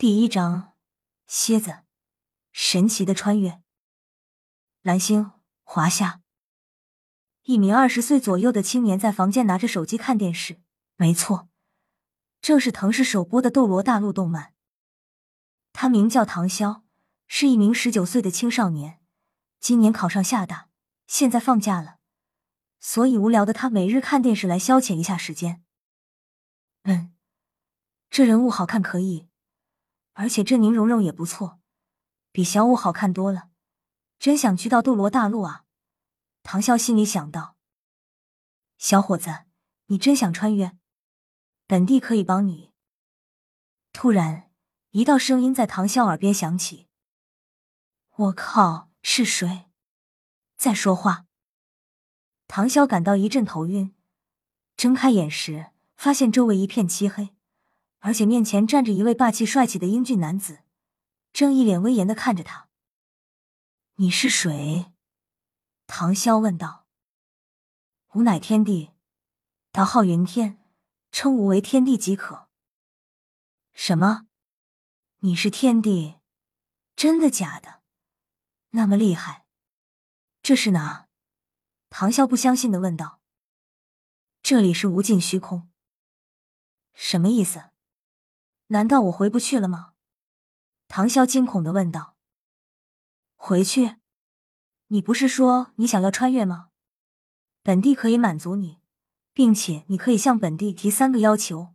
第一章，蝎子，神奇的穿越。蓝星华夏，一名二十岁左右的青年在房间拿着手机看电视。没错，正是腾势首播的《斗罗大陆》动漫。他名叫唐潇，是一名十九岁的青少年。今年考上厦大，现在放假了，所以无聊的他每日看电视来消遣一下时间。嗯，这人物好看可以。而且这宁荣荣也不错，比小五好看多了，真想去到斗罗大陆啊！唐啸心里想到。小伙子，你真想穿越？本帝可以帮你。突然，一道声音在唐啸耳边响起：“我靠，是谁在说话？”唐啸感到一阵头晕，睁开眼时，发现周围一片漆黑。而且面前站着一位霸气帅气的英俊男子，正一脸威严的看着他。你是谁？唐潇问道。吾乃天帝，道号云天，称吾为天帝即可。什么？你是天帝？真的假的？那么厉害？这是哪？唐潇不相信的问道。这里是无尽虚空。什么意思？难道我回不去了吗？唐潇惊恐的问道。回去？你不是说你想要穿越吗？本帝可以满足你，并且你可以向本帝提三个要求，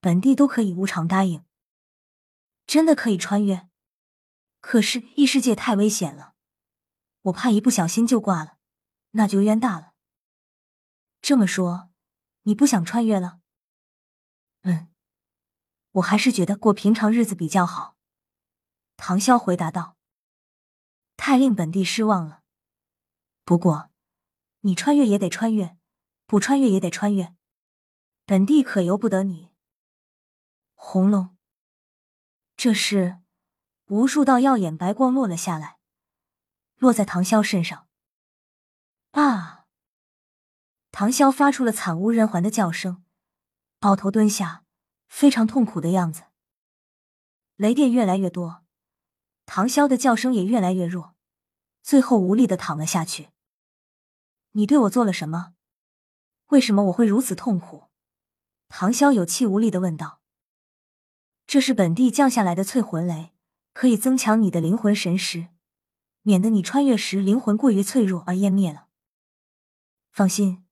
本帝都可以无偿答应。真的可以穿越？可是异世界太危险了，我怕一不小心就挂了，那就冤大了。这么说，你不想穿越了？我还是觉得过平常日子比较好。”唐潇回答道。“太令本帝失望了。不过，你穿越也得穿越，不穿越也得穿越，本帝可由不得你。”红龙！这时，无数道耀眼白光落了下来，落在唐潇身上。啊！唐潇发出了惨无人寰的叫声，抱头蹲下。非常痛苦的样子，雷电越来越多，唐潇的叫声也越来越弱，最后无力的躺了下去。你对我做了什么？为什么我会如此痛苦？唐潇有气无力的问道。这是本地降下来的淬魂雷，可以增强你的灵魂神识，免得你穿越时灵魂过于脆弱而湮灭了。放心，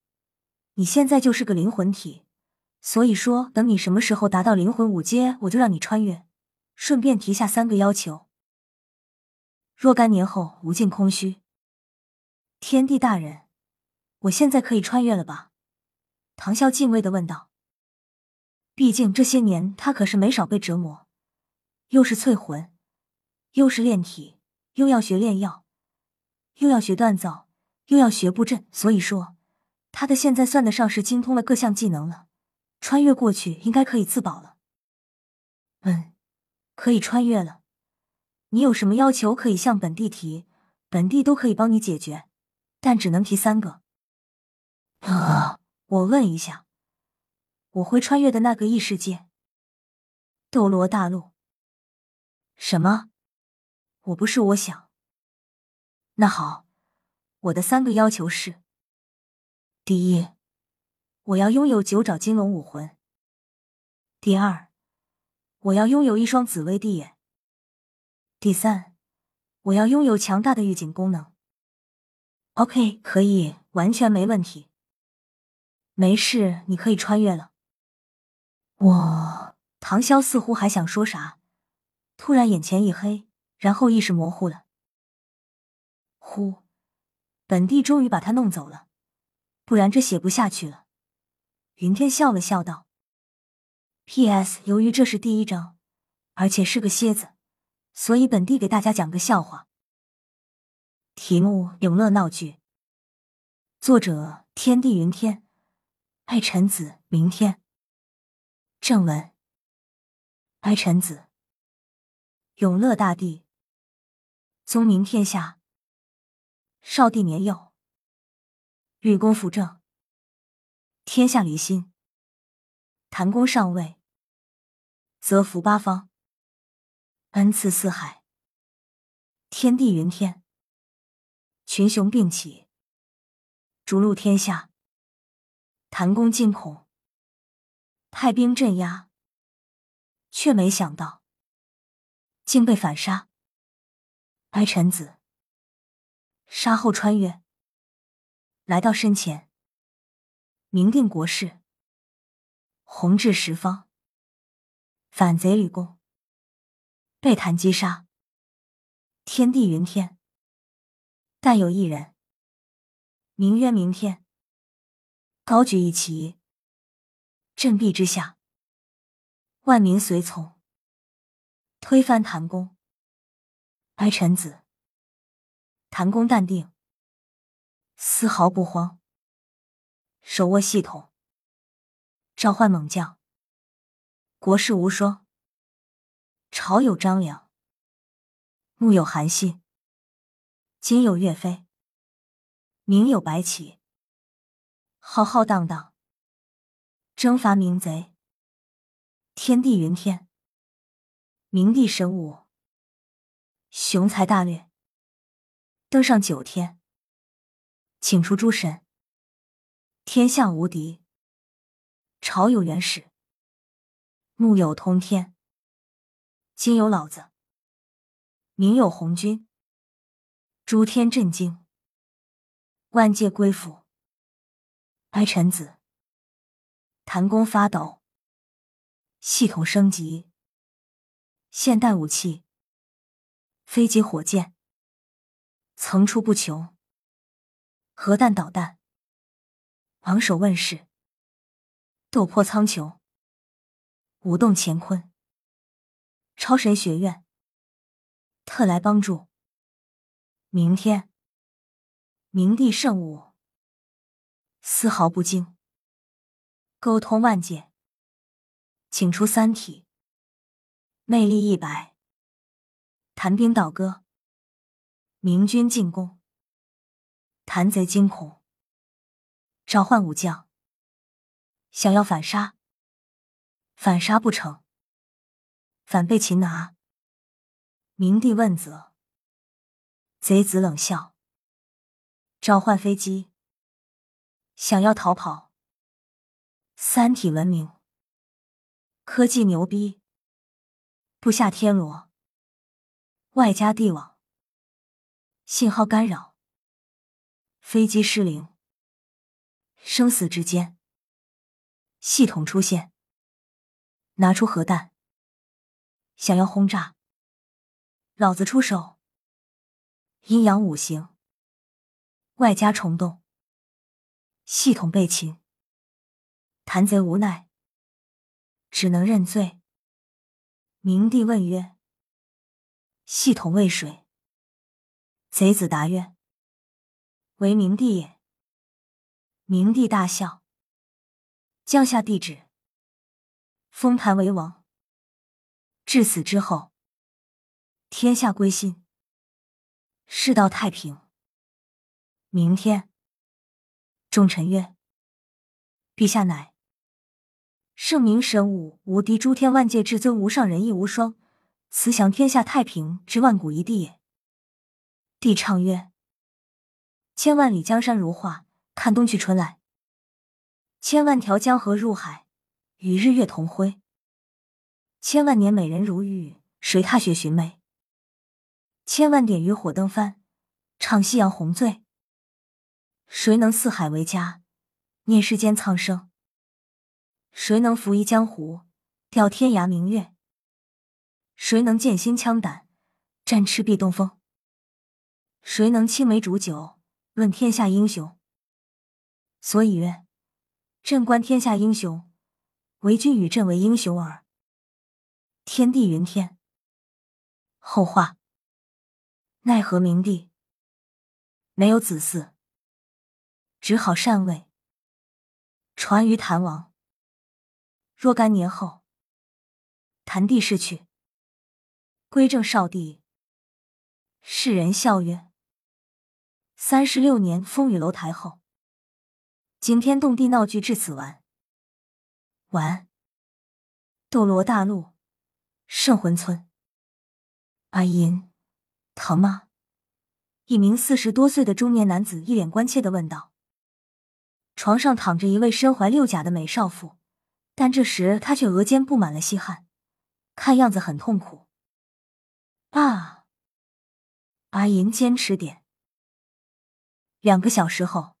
你现在就是个灵魂体。所以说，等你什么时候达到灵魂五阶，我就让你穿越，顺便提下三个要求。若干年后，无尽空虚。天帝大人，我现在可以穿越了吧？唐潇敬畏的问道。毕竟这些年他可是没少被折磨，又是淬魂，又是炼体，又要学炼药，又要学锻造，又要学布阵，所以说他的现在算得上是精通了各项技能了。穿越过去应该可以自保了。嗯，可以穿越了。你有什么要求可以向本地提，本地都可以帮你解决，但只能提三个。啊，我问一下，我会穿越的那个异世界，斗罗大陆。什么？我不是我想。那好，我的三个要求是：第一。我要拥有九爪金龙武魂。第二，我要拥有一双紫薇帝眼。第三，我要拥有强大的预警功能。OK，可以，完全没问题。没事，你可以穿越了。我唐潇似乎还想说啥，突然眼前一黑，然后意识模糊了。呼，本帝终于把他弄走了，不然这写不下去了。云天笑了笑道：“P.S. 由于这是第一章，而且是个蝎子，所以本地给大家讲个笑话。题目：永乐闹剧。作者：天地云天，爱臣子明天。正文：爱臣子，永乐大帝，宗明天下，少帝年幼，吕公辅政。”天下离心，谭公上位，则福八方。恩赐四海，天地云天，群雄并起，逐鹿天下。谭公惊恐，派兵镇压，却没想到竟被反杀。哀臣子杀后穿越，来到身前，明定国事，弘治十方。反贼吕公被谭击杀，天地云天，但有一人，名曰明天。高举一旗，振臂之下，万民随从，推翻谭公。哀臣子，谭公淡定，丝毫不慌，手握系统，召唤猛将。国士无双，朝有张良，暮有韩信，今有岳飞，明有白起。浩浩荡荡，征伐明贼，天地云天，明帝神武，雄才大略，登上九天，请出诸神，天下无敌，朝有元始，暮有通天，今有老子，明有红军，诸天震惊，万界归服。哀臣子，谭公发抖。系统升级，现代武器，飞机、火箭层出不穷，核弹、导弹昂首问世，斗破苍穹，舞动乾坤。超神学院特来帮助，明天明帝圣武。丝毫不惊，沟通万界，请出三体，魅力一百，谈兵倒戈，明军进攻，谭贼惊恐，召唤武将，想要反杀，反杀不成，反被擒拿。明帝问责，贼子冷笑，召唤飞机。想要逃跑？三体文明，科技牛逼，布下天罗，外加地网，信号干扰，飞机失灵，生死之间，系统出现，拿出核弹，想要轰炸，老子出手，阴阳五行，外加虫洞。系统被擒，谭贼无奈，只能认罪。明帝问曰：“系统为谁？”贼子答曰：“为明帝也。”明帝大笑，降下帝旨，封谭为王。至死之后，天下归心，世道太平。明天。众臣曰：“陛下乃圣明神武无敌诸天万界至尊无上仁义无双慈祥天下太平之万古一帝也。”帝唱曰：“千万里江山如画，看冬去春来；千万条江河入海，与日月同辉；千万年美人如玉，谁踏雪寻梅？千万点渔火灯帆，唱夕阳红醉。”谁能四海为家，念世间苍生？谁能拂衣江湖，钓天涯明月？谁能剑心枪胆，战赤壁东风？谁能青梅煮酒，论天下英雄？所以曰：朕观天下英雄，唯君与朕为英雄耳。天地云天。后话。奈何明帝没有子嗣。只好禅位，传于谭王。若干年后，谭帝逝去，归正少帝。世人笑曰：“三十六年风雨楼台后，惊天动地闹剧至此完。”完。斗罗大陆，圣魂村。阿银，疼吗？一名四十多岁的中年男子一脸关切的问道。床上躺着一位身怀六甲的美少妇，但这时她却额间布满了细汗，看样子很痛苦。啊！阿银，坚持点。两个小时后，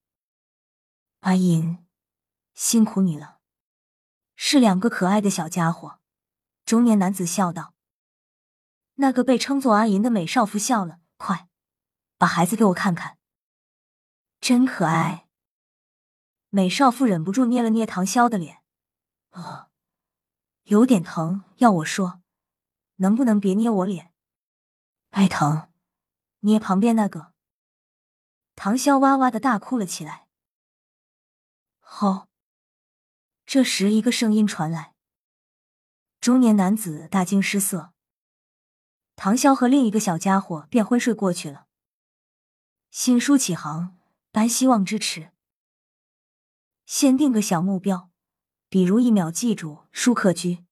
阿银，辛苦你了。是两个可爱的小家伙。中年男子笑道。那个被称作阿银的美少妇笑了，快，把孩子给我看看。真可爱。美少妇忍不住捏了捏唐潇的脸，啊，有点疼。要我说，能不能别捏我脸？爱疼，捏旁边那个。唐潇哇哇的大哭了起来。哦！这时，一个声音传来，中年男子大惊失色。唐潇和另一个小家伙便昏睡过去了。新书启航，白希望支持。先定个小目标，比如一秒记住舒克居。